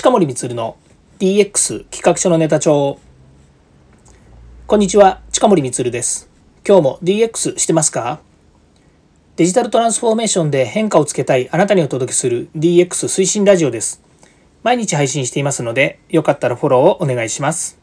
近森光の DX 企画書のネタ帳。こんにちは近森光です。今日も DX してますか？デジタルトランスフォーメーションで変化をつけたいあなたにお届けする DX 推進ラジオです。毎日配信していますのでよかったらフォローをお願いします。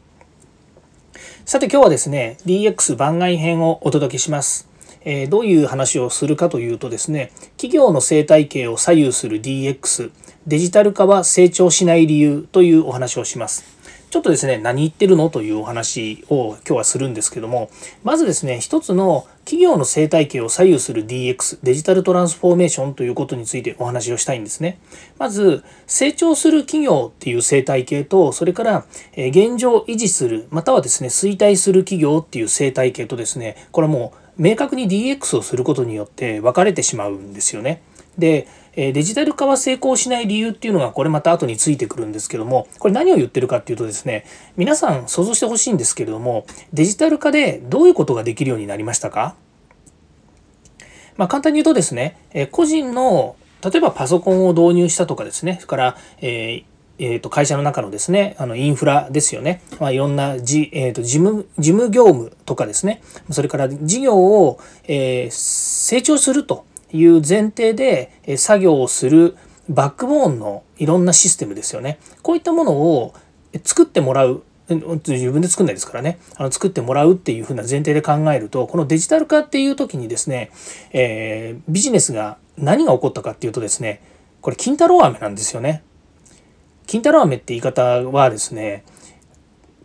さて今日はですね DX 番外編をお届けします。えどういう話をするかというとですね企業の生態系を左右する DX デジタル化は成長しない理由というお話をします。ちょっとですね、何言ってるのというお話を今日はするんですけども、まずですね、一つの企業の生態系を左右する DX、デジタルトランスフォーメーションということについてお話をしたいんですね。まず、成長する企業っていう生態系と、それから現状維持する、またはですね、衰退する企業っていう生態系とですね、これはもう明確に DX をすることによって分かれてしまうんですよね。で、デジタル化は成功しない理由っていうのがこれまた後についてくるんですけどもこれ何を言ってるかっていうとですね皆さん想像してほしいんですけれどもデジタル化でどういうことができるようになりましたか？まあ、簡単に言うとですね個人の例えばパソコンを導入したとかですねそれから、えーえー、と会社の中のですねあのインフラですよね、まあ、いろんなじ、えー、と事務事務業務とかですね。それから事業を、えー、成長すると。いう前提で作業をするバックボーンのいろんなシステムですよね。こういったものを作ってもらう自分で作んないですからねあの作ってもらうっていうふうな前提で考えるとこのデジタル化っていう時にですね、えー、ビジネスが何が起こったかっていうとですねこれ金太郎飴なんですよね。金太郎飴って言い方はですね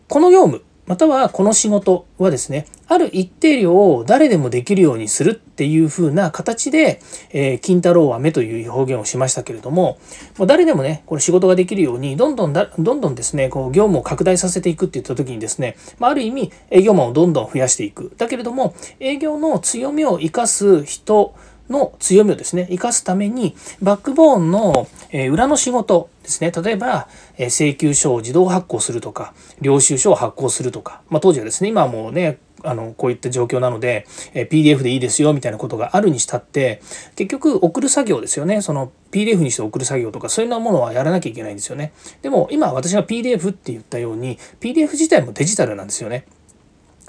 この業務またはこの仕事はですね、ある一定量を誰でもできるようにするっていう風な形で、えー、金太郎飴という表現をしましたけれども、もう誰でもね、これ仕事ができるように、どんどんだ、どんどんですね、こう業務を拡大させていくって言った時にですね、まあ、ある意味営業マンをどんどん増やしていく。だけれども、営業の強みを生かす人、の強みをですね、生かすために、バックボーンのえ裏の仕事ですね、例えば、え請求書を自動発行するとか、領収書を発行するとか、まあ、当時はですね、今はもうね、あの、こういった状況なので、え PDF でいいですよ、みたいなことがあるにしたって、結局、送る作業ですよね。その PDF にして送る作業とか、そういうようなものはやらなきゃいけないんですよね。でも、今私が PDF って言ったように、PDF 自体もデジタルなんですよね。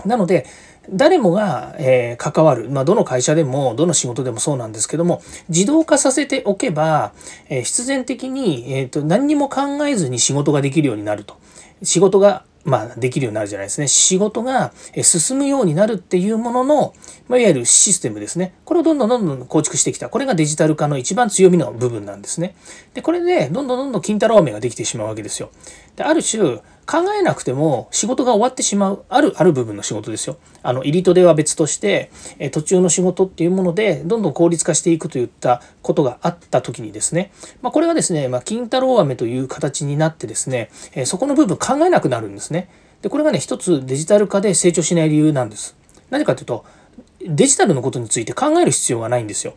なので、誰もが、え、関わる、まあ、どの会社でもどの仕事でもそうなんですけども自動化させておけば、え、必然的に、えーと、何にも考えずに仕事ができるようになると仕事がまあ、できるようになるじゃないですね。仕事が進むようになるっていうものの、まあ、いわゆるシステムですね。これをどんどんどんどん構築してきた。これがデジタル化の一番強みの部分なんですね。で、これでどんどんどんどん金太郎飴ができてしまうわけですよ。で、ある種、考えなくても仕事が終わってしまう、ある、ある部分の仕事ですよ。あの、入りとでは別として、え途中の仕事っていうもので、どんどん効率化していくといったことがあった時にですね、まあ、これがですね、まあ、金太郎飴という形になってですね、えそこの部分考えなくなるんですね。で、これがね、一つデジタル化で成長しない理由なんです。何かというと、デジタルのことについて考える必要がないんですよ。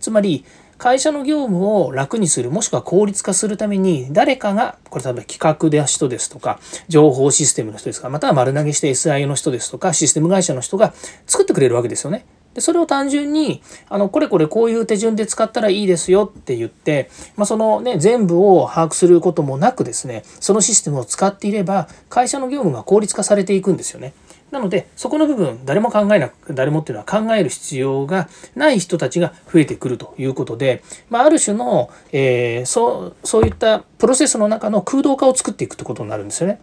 つまり、会社の業務を楽にするもしくは効率化するために誰かがこれ例えば企画で人ですとか情報システムの人ですかまたは丸投げして SIO の人ですとかシステム会社の人が作ってくれるわけですよね。でそれを単純にあのこれこれこういう手順で使ったらいいですよって言って、まあ、そのね全部を把握することもなくですねそのシステムを使っていれば会社の業務が効率化されていくんですよね。なのでそこの部分誰も考えなく誰もっていうのは考える必要がない人たちが増えてくるということで、まあ、ある種の、えー、そうそういったプロセスの中の空洞化を作っていくってことになるんですよね。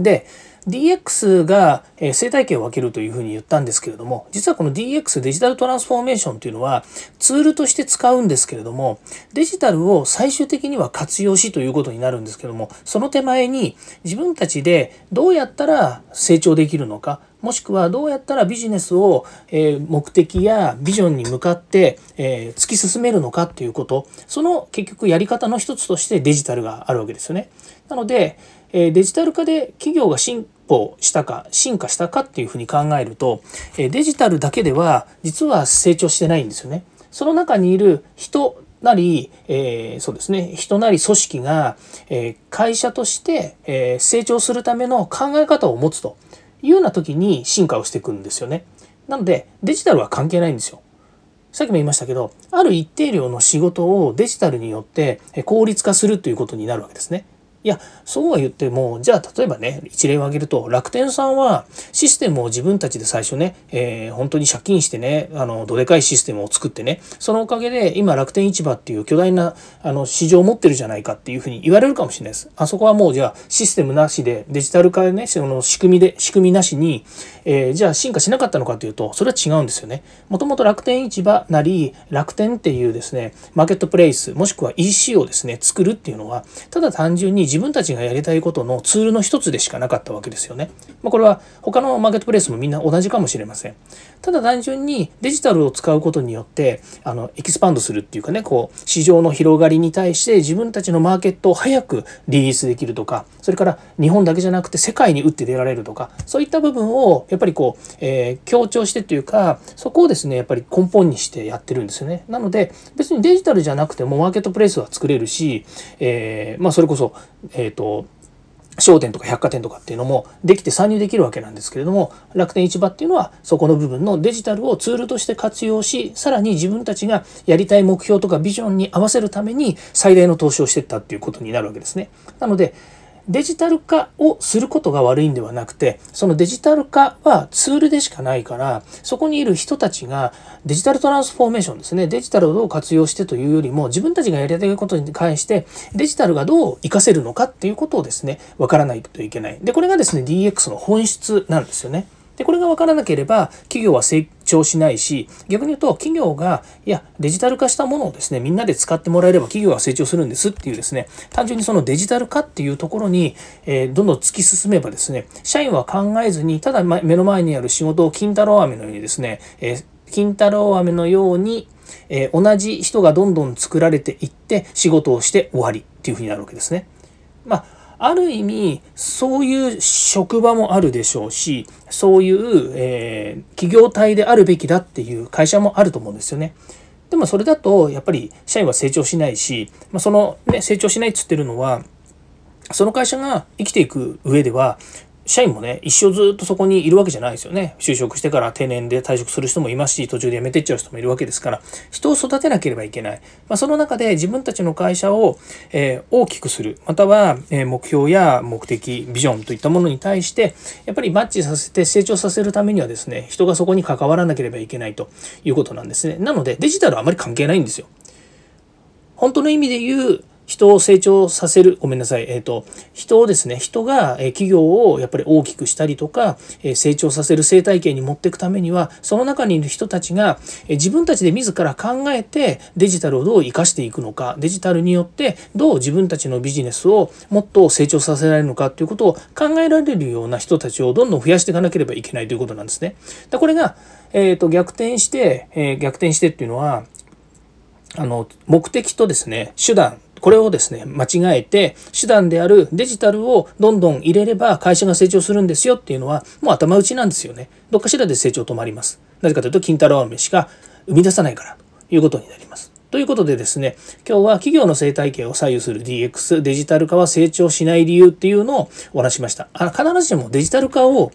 で DX が生態系を分けるというふうに言ったんですけれども実はこの DX デジタルトランスフォーメーションというのはツールとして使うんですけれどもデジタルを最終的には活用しということになるんですけどもその手前に自分たちでどうやったら成長できるのかもしくはどうやったらビジネスを目的やビジョンに向かって突き進めるのかっていうことその結局やり方の一つとしてデジタルがあるわけですよね。なのでデジタル化で企業が進歩したか進化したかっていうふうに考えるとデジタルだけでは実は成長してないんですよね。その中にいる人なり、えー、そうですね人なり組織が、えー、会社として、えー、成長するための考え方を持つというような時に進化をしていくんですよね。なのでデジタルは関係ないんですよ。さっきも言いましたけどある一定量の仕事をデジタルによって効率化するということになるわけですね。いやそうは言ってもじゃあ例えばね一例を挙げると楽天さんはシステムを自分たちで最初ね、えー、本当に借金してねあのどでかいシステムを作ってねそのおかげで今楽天市場っていう巨大なあの市場を持ってるじゃないかっていうふうに言われるかもしれないです。あそこはもうじゃあシステムなしでデジタル化でねその仕組みで仕組みなしに、えー、じゃあ進化しなかったのかというとそれは違うんですよね。もともと楽天市場なり楽天っていうですねマーケットプレイスもしくは EC をですね作るっていうのはただ単純に自自分たちがやりたいことのツールの一つでしかなかったわけですよね。まあ、これは他のマーケットプレイスもみんな同じかもしれません。ただ単純にデジタルを使うことによってあのエキスパンドするっていうかねこう市場の広がりに対して自分たちのマーケットを早くリリースできるとかそれから日本だけじゃなくて世界に打って出られるとかそういった部分をやっぱりこう、えー、強調してというかそこをですねやっぱり根本にしてやってるんですよね。なので別にデジタルじゃなくてもマーケットプレイスは作れるし、えー、まあそれこそえっ、ー、と商店とか百貨店とかっていうのもできて参入できるわけなんですけれども楽天市場っていうのはそこの部分のデジタルをツールとして活用しさらに自分たちがやりたい目標とかビジョンに合わせるために最大の投資をしていったっていうことになるわけですね。なのでデジタル化をすることが悪いんではなくてそのデジタル化はツールでしかないからそこにいる人たちがデジタルトランスフォーメーションですねデジタルをどう活用してというよりも自分たちがやりたいことに関してデジタルがどう活かせるのかっていうことをですね分からないといけないでこれがですね DX の本質なんですよね。で、これが分からなければ、企業は成長しないし、逆に言うと、企業が、いや、デジタル化したものをですね、みんなで使ってもらえれば企業は成長するんですっていうですね、単純にそのデジタル化っていうところに、えー、どんどん突き進めばですね、社員は考えずに、ただ目の前にある仕事を金太郎飴のようにですね、えー、金太郎飴のように、えー、同じ人がどんどん作られていって仕事をして終わりっていうふうになるわけですね。まあある意味そういう職場もあるでしょうしそういう、えー、企業体であるべきだっていう会社もあると思うんですよね。でもそれだとやっぱり社員は成長しないし、まあ、その、ね、成長しないっつってるのはその会社が生きていく上では社員もね、一生ずっとそこにいるわけじゃないですよね。就職してから定年で退職する人もいますし、途中で辞めてっちゃう人もいるわけですから、人を育てなければいけない。まあ、その中で自分たちの会社を、えー、大きくする、または、えー、目標や目的、ビジョンといったものに対して、やっぱりマッチさせて成長させるためにはですね、人がそこに関わらなければいけないということなんですね。なので、デジタルはあまり関係ないんですよ。本当の意味で言う人を成長させる、ごめんなさい、えっ、ー、と、人をですね、人が企業をやっぱり大きくしたりとか、成長させる生態系に持っていくためには、その中にいる人たちが自分たちで自ら考えてデジタルをどう生かしていくのか、デジタルによってどう自分たちのビジネスをもっと成長させられるのかということを考えられるような人たちをどんどん増やしていかなければいけないということなんですね。だこれが、えーと、逆転して、えー、逆転してっていうのは、あの目的とですね手段これをですね、間違えて、手段であるデジタルをどんどん入れれば会社が成長するんですよっていうのは、もう頭打ちなんですよね。どっかしらで成長止まります。なぜかというと、金太郎飴しか生み出さないからということになります。ということでですね、今日は企業の生態系を左右する DX、デジタル化は成長しない理由っていうのをお話しました。あ必ずしもデジタル化を、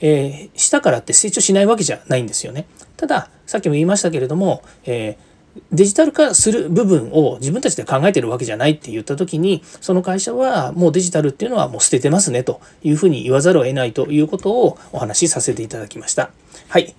えー、したからって成長しないわけじゃないんですよね。ただ、さっきも言いましたけれども、えーデジタル化する部分を自分たちで考えてるわけじゃないって言った時にその会社はもうデジタルっていうのはもう捨ててますねというふうに言わざるを得ないということをお話しさせていただきました。はい。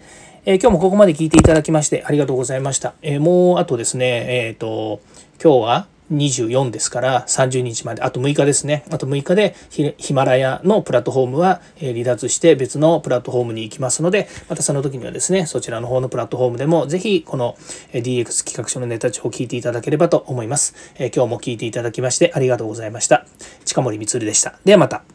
えー、今日もここまで聞いていただきましてありがとうございました。えー、もうあとですね、えっ、ー、と、今日は24ですから30日まで。あと6日ですね。あと6日でヒマラヤのプラットフォームは離脱して別のプラットフォームに行きますのでまたその時にはですねそちらの方のプラットフォームでもぜひこの DX 企画書のネタ帳を聞いていただければと思います。今日も聞いていただきましてありがとうございました。近森光でした。ではまた。